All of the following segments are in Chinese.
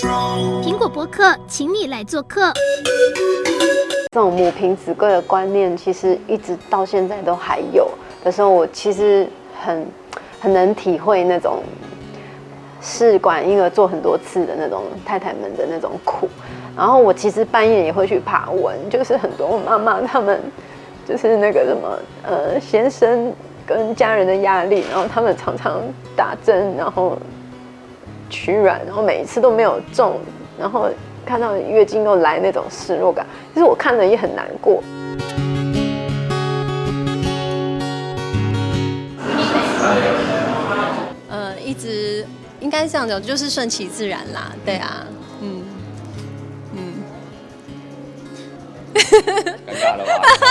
苹果播客，请你来做客。这种母凭子贵的观念，其实一直到现在都还有的时候，我其实很很能体会那种试管婴儿做很多次的那种太太们的那种苦。然后我其实半夜也会去爬文，就是很多妈妈他们就是那个什么呃先生跟家人的压力，然后他们常常打针，然后取卵，然后每一次都没有中，然后看到月经又来那种失落感，其实我看了也很难过。呃，一直应该这样讲，就是顺其自然啦，对啊，嗯。尴尬了吧？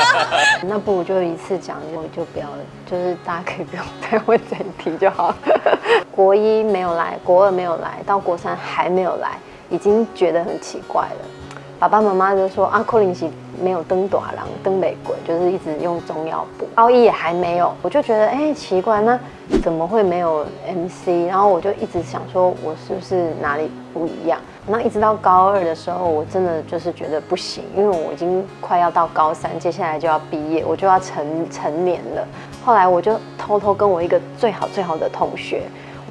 那不如就一次讲，我就不要，就是大家可以不用再问这一题就好。国一没有来，国二没有来，到国三还没有来，已经觉得很奇怪了。爸爸妈妈就说啊，柯林奇没有登短廊，登玫瑰，就是一直用中药补。高一也还没有，我就觉得哎、奇怪，那怎么会没有 MC？然后我就一直想说，我是不是哪里不一样？那一直到高二的时候，我真的就是觉得不行，因为我已经快要到高三，接下来就要毕业，我就要成成年了。后来我就偷偷跟我一个最好最好的同学，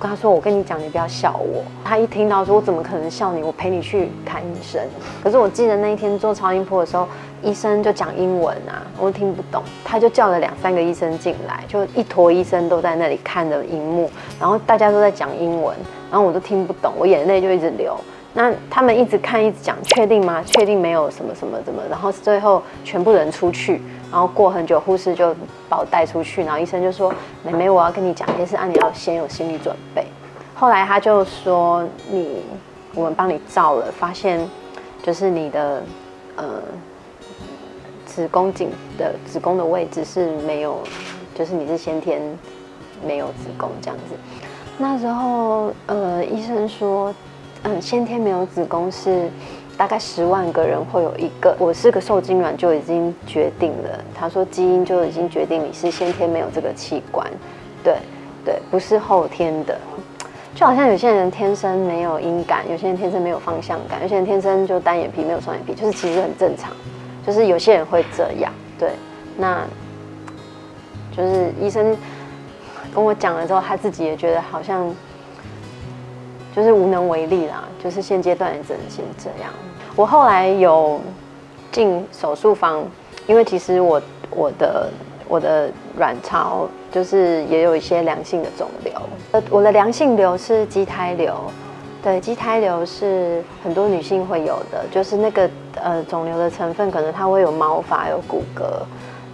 跟他说：“我跟你讲，你不要笑我。”他一听到说：“我怎么可能笑你？我陪你去看医生。”可是我记得那一天做超音波的时候，医生就讲英文啊，我听不懂。他就叫了两三个医生进来，就一坨医生都在那里看着荧幕，然后大家都在讲英文，然后我都听不懂，我眼泪就一直流。那他们一直看，一直讲，确定吗？确定没有什么什么怎么？然后最后全部人出去，然后过很久，护士就把我带出去，然后医生就说：“妹妹，我要跟你讲一件事，啊，你要先有心理准备。”后来他就说：“你，我们帮你照了，发现就是你的呃子宫颈的子宫的位置是没有，就是你是先天没有子宫这样子。”那时候呃，医生说。嗯，先天没有子宫是大概十万个人会有一个。我是个受精卵就已经决定了，他说基因就已经决定你是先天没有这个器官，对对，不是后天的。就好像有些人天生没有音感，有些人天生没有方向感，有些人天生就单眼皮没有双眼皮，就是其实很正常，就是有些人会这样。对，那就是医生跟我讲了之后，他自己也觉得好像。就是无能为力啦，就是现阶段也只能先这样。我后来有进手术房，因为其实我我的我的卵巢就是也有一些良性的肿瘤。呃，我的良性瘤是畸胎瘤，对，畸胎瘤是很多女性会有的，就是那个呃肿瘤的成分可能它会有毛发、有骨骼、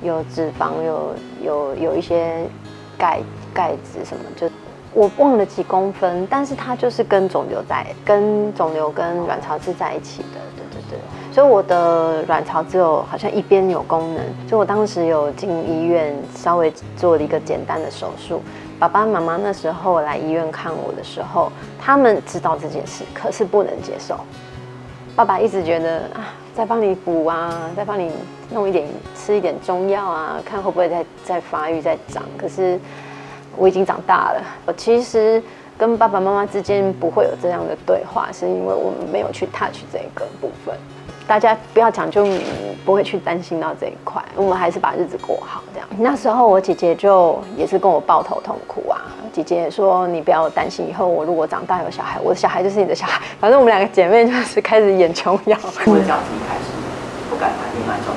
有脂肪、有有有一些钙钙质什么就。我忘了几公分，但是它就是跟肿瘤在，跟肿瘤跟卵巢是在一起的，对对对。所以我的卵巢只有好像一边有功能，所以我当时有进医院，稍微做了一个简单的手术。爸爸妈妈那时候来医院看我的时候，他们知道这件事，可是不能接受。爸爸一直觉得啊，再帮你补啊，再帮你弄一点，吃一点中药啊，看会不会再再发育再长，可是。我已经长大了，我其实跟爸爸妈妈之间不会有这样的对话，是因为我们没有去 touch 这个部分。大家不要讲，就不会去担心到这一块。我们还是把日子过好这样。那时候我姐姐就也是跟我抱头痛哭啊。姐姐说：“你不要担心，以后我如果长大有小孩，我的小孩就是你的小孩。反正我们两个姐妹就是开始演琼瑶。”我的家庭开始不敢谈恋爱，中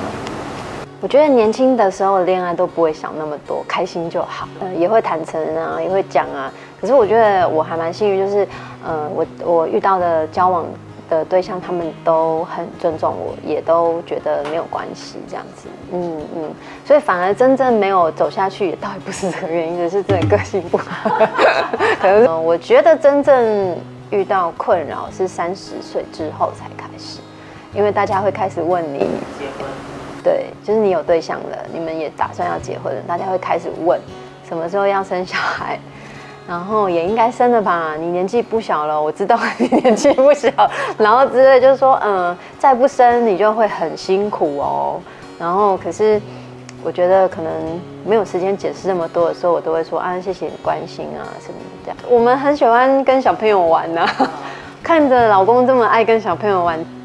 我觉得年轻的时候恋爱都不会想那么多，开心就好。嗯，也会坦诚啊，也会讲啊。可是我觉得我还蛮幸运，就是，呃，我我遇到的交往的对象，他们都很尊重我，也都觉得没有关系这样子。嗯嗯，所以反而真正没有走下去，也倒也不是这个原因，只是真的个性不好。可能、我觉得真正遇到困扰是三十岁之后才开始，因为大家会开始问你结婚。对，就是你有对象了，你们也打算要结婚了，大家会开始问什么时候要生小孩，然后也应该生了吧？你年纪不小了，我知道你年纪不小，然后之类就是说，嗯，再不生你就会很辛苦哦。然后可是我觉得可能没有时间解释这么多的时候，我都会说啊，谢谢你关心啊什么这样。我们很喜欢跟小朋友玩呢、啊。看着老公这么爱跟小朋友玩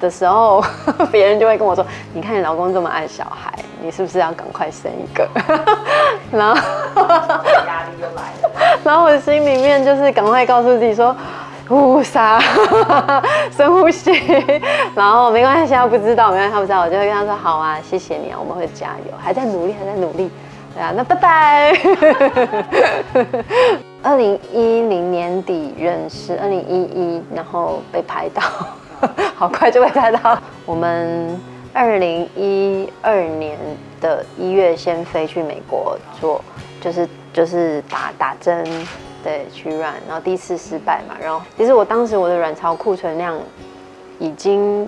的时候，别人就会跟我说：“你看你老公这么爱小孩，你是不是要赶快生一个？” 然后压力就来了。然后我心里面就是赶快告诉自己说。呼沙，深呼吸，然后没关系，他不知道，没关系，他不知道，我就会跟他说好啊，谢谢你啊，我们会加油，还在努力，还在努力，对啊，那拜拜。二零一零年底认识，二零一一，然后被拍到，好快就被拍到。我们二零一二年的一月先飞去美国做，就是就是打打针。对，取卵，然后第一次失败嘛，然后其实我当时我的卵巢库存量已经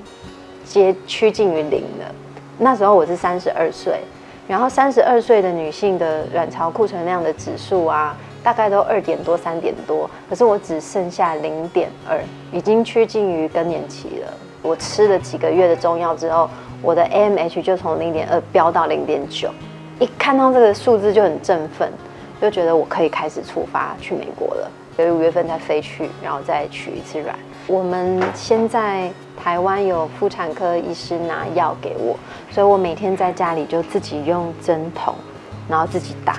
接趋近于零了。那时候我是三十二岁，然后三十二岁的女性的卵巢库存量的指数啊，大概都二点多、三点多，可是我只剩下零点二，已经趋近于更年期了。我吃了几个月的中药之后，我的 AMH 就从零点二飙到零点九，一看到这个数字就很振奋。就觉得我可以开始出发去美国了，所以五月份再飞去，然后再取一次卵。我们现在台湾有妇产科医师拿药给我，所以我每天在家里就自己用针筒，然后自己打。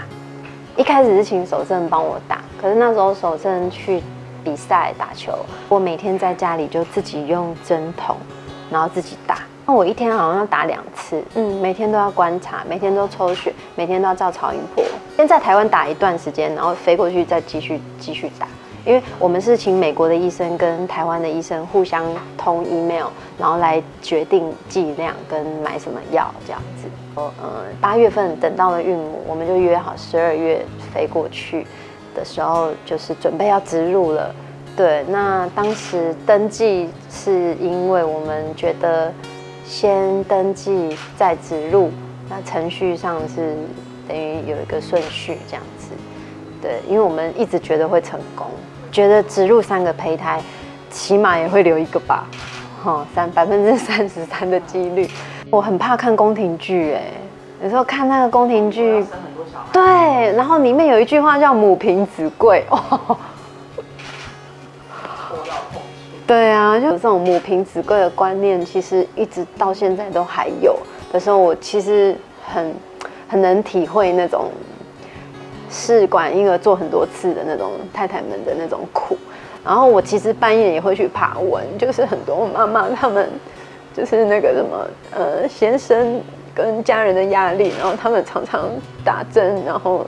一开始是请守正帮我打，可是那时候守正去比赛打球，我每天在家里就自己用针筒，然后自己打。那我一天好像要打两次，嗯，每天都要观察，每天都抽血，每天都要照超音波。先在台湾打一段时间，然后飞过去再继续继续打，因为我们是请美国的医生跟台湾的医生互相通 email，然后来决定剂量跟买什么药这样子。嗯，八月份等到了孕母，我们就约好十二月飞过去的时候，就是准备要植入了。对，那当时登记是因为我们觉得。先登记再植入，那程序上是等于有一个顺序这样子，对，因为我们一直觉得会成功，觉得植入三个胚胎，起码也会留一个吧，哈，三百分之三十三的几率。我很怕看宫廷剧，哎，有时候看那个宫廷剧，对，然后里面有一句话叫母凭子贵，哦。对啊，就有这种母凭子贵的观念，其实一直到现在都还有的时候，我其实很很能体会那种试管婴儿做很多次的那种太太们的那种苦。然后我其实半夜也会去爬文，就是很多妈妈他们就是那个什么呃先生跟家人的压力，然后他们常常打针，然后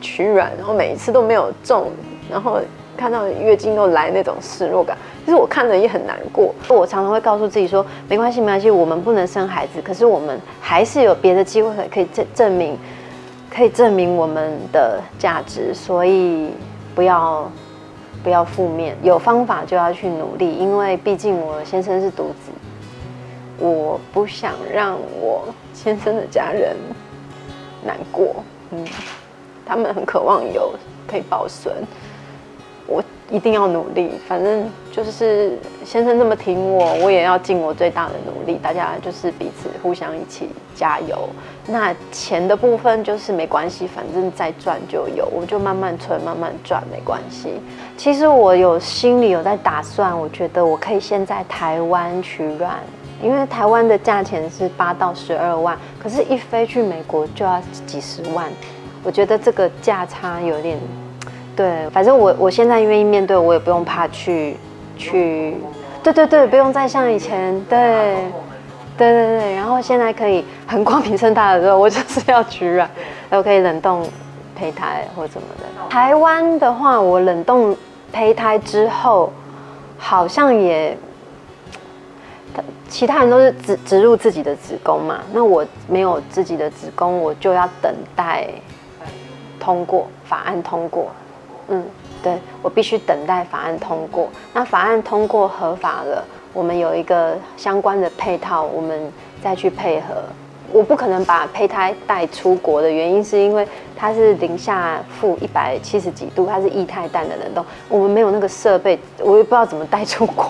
取卵，然后每一次都没有中，然后。看到月经都来那种失落感，其实我看了也很难过。我常常会告诉自己说，没关系，没关系，我们不能生孩子，可是我们还是有别的机会可以证证明，可以证明我们的价值。所以不要不要负面，有方法就要去努力，因为毕竟我先生是独子，我不想让我先生的家人难过。嗯，他们很渴望有可以保存。我一定要努力，反正就是先生这么挺我，我也要尽我最大的努力。大家就是彼此互相一起加油。那钱的部分就是没关系，反正再赚就有，我就慢慢存，慢慢赚，没关系。其实我有心里有在打算，我觉得我可以先在台湾取卵，因为台湾的价钱是八到十二万，可是一飞去美国就要几十万，我觉得这个价差有点。对，反正我我现在愿意面对，我也不用怕去去，对对对，不用再像以前，对，对对对，然后现在可以很光明正大的说，我就是要取卵，然后可以冷冻胚胎或怎么的。台湾的话，我冷冻胚胎之后，好像也，其他人都是植植入自己的子宫嘛，那我没有自己的子宫，我就要等待通过法案通过。嗯，对，我必须等待法案通过。那法案通过合法了，我们有一个相关的配套，我们再去配合。我不可能把胚胎带出国的原因，是因为它是零下负一百七十几度，它是液态氮的冷冻，我们没有那个设备，我也不知道怎么带出国，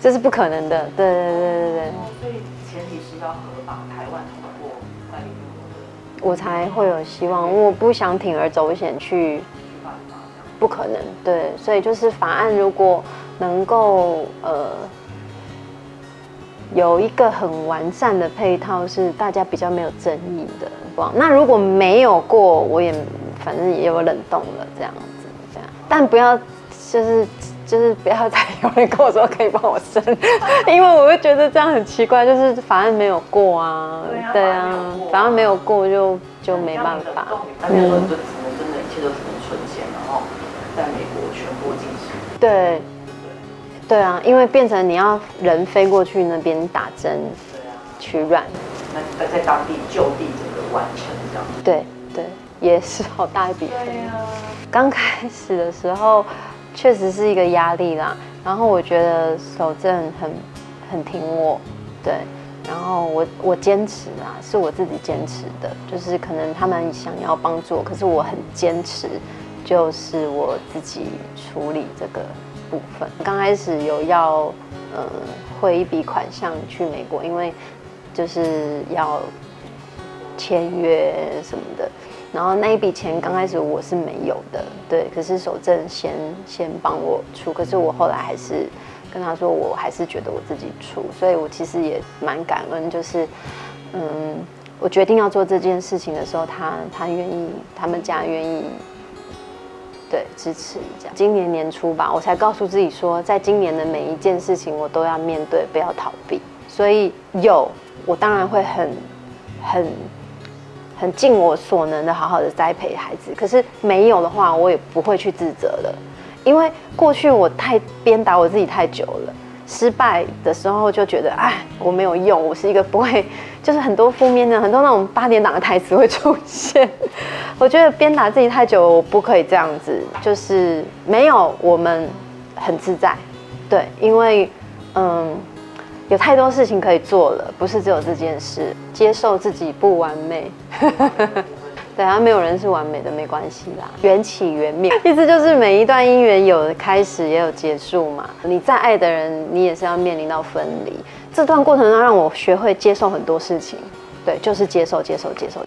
这是不可能的。对对对对对。所以前提是要合法，台湾通过我才会有希望。我不想铤而走险去。不可能，对，所以就是法案如果能够呃有一个很完善的配套，是大家比较没有争议的。那如果没有过，我也反正也有冷冻了这样子，这样，但不要就是。就是不要再有人跟我说可以帮我生，因为我会觉得这样很奇怪。就是法案没有过啊，对啊，法案没有过就就没办法。嗯，说就只能真的，一切都只能存钱，然后在美国全部进行。对，对啊，因为变成你要人飞过去那边打针，对啊，取卵，那在当地就地整个完成这样。对对，也是好大一笔。对啊，刚开始的时候。确实是一个压力啦，然后我觉得守正很很挺我，对，然后我我坚持啊，是我自己坚持的，就是可能他们想要帮助我，可是我很坚持，就是我自己处理这个部分。刚开始有要嗯汇一笔款项去美国，因为就是要签约什么的。然后那一笔钱刚开始我是没有的，对，可是守正先先帮我出，可是我后来还是跟他说，我还是觉得我自己出，所以我其实也蛮感恩，就是嗯，我决定要做这件事情的时候，他他愿意，他们家愿意，对，支持这样。今年年初吧，我才告诉自己说，在今年的每一件事情我都要面对，不要逃避。所以有，我当然会很很。很尽我所能的好好的栽培孩子，可是没有的话，我也不会去自责了，因为过去我太鞭打我自己太久了，失败的时候就觉得哎，我没有用，我是一个不会，就是很多负面的很多那种八点档的台词会出现。我觉得鞭打自己太久，我不可以这样子，就是没有我们很自在，对，因为嗯。有太多事情可以做了，不是只有这件事。接受自己不完美，对啊，没有人是完美的，没关系啦。缘起缘灭，意思就是每一段姻缘有开始也有结束嘛。你再爱的人，你也是要面临到分离。这段过程中让我学会接受很多事情，对，就是接受，接受，接受。